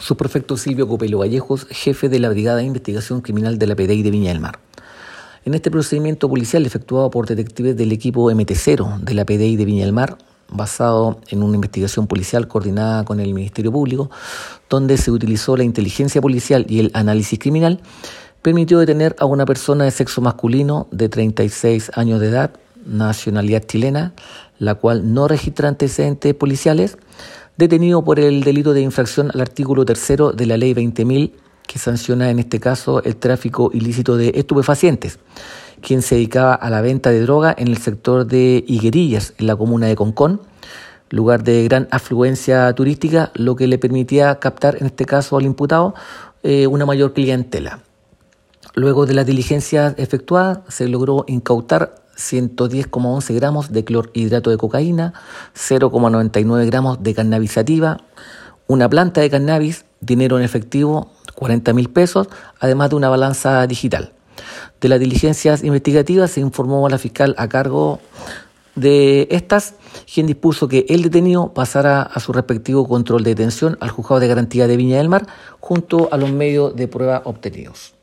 Subprefecto Silvio Copelo Vallejos, jefe de la Brigada de Investigación Criminal de la PDI de Viña del Mar. En este procedimiento policial efectuado por detectives del equipo MT0 de la PDI de Viña del Mar, basado en una investigación policial coordinada con el Ministerio Público, donde se utilizó la inteligencia policial y el análisis criminal, permitió detener a una persona de sexo masculino de 36 años de edad, nacionalidad chilena, la cual no registra antecedentes policiales, detenido por el delito de infracción al artículo tercero de la ley 20.000, que sanciona en este caso el tráfico ilícito de estupefacientes, quien se dedicaba a la venta de droga en el sector de Higuerillas, en la comuna de Concón, lugar de gran afluencia turística, lo que le permitía captar en este caso al imputado eh, una mayor clientela. Luego de las diligencias efectuadas, se logró incautar 110,11 gramos de clorhidrato de cocaína, 0,99 gramos de cannabis sativa, una planta de cannabis, dinero en efectivo, 40 mil pesos, además de una balanza digital. De las diligencias investigativas se informó a la fiscal a cargo de estas, quien dispuso que el detenido pasara a su respectivo control de detención al juzgado de garantía de Viña del Mar junto a los medios de prueba obtenidos.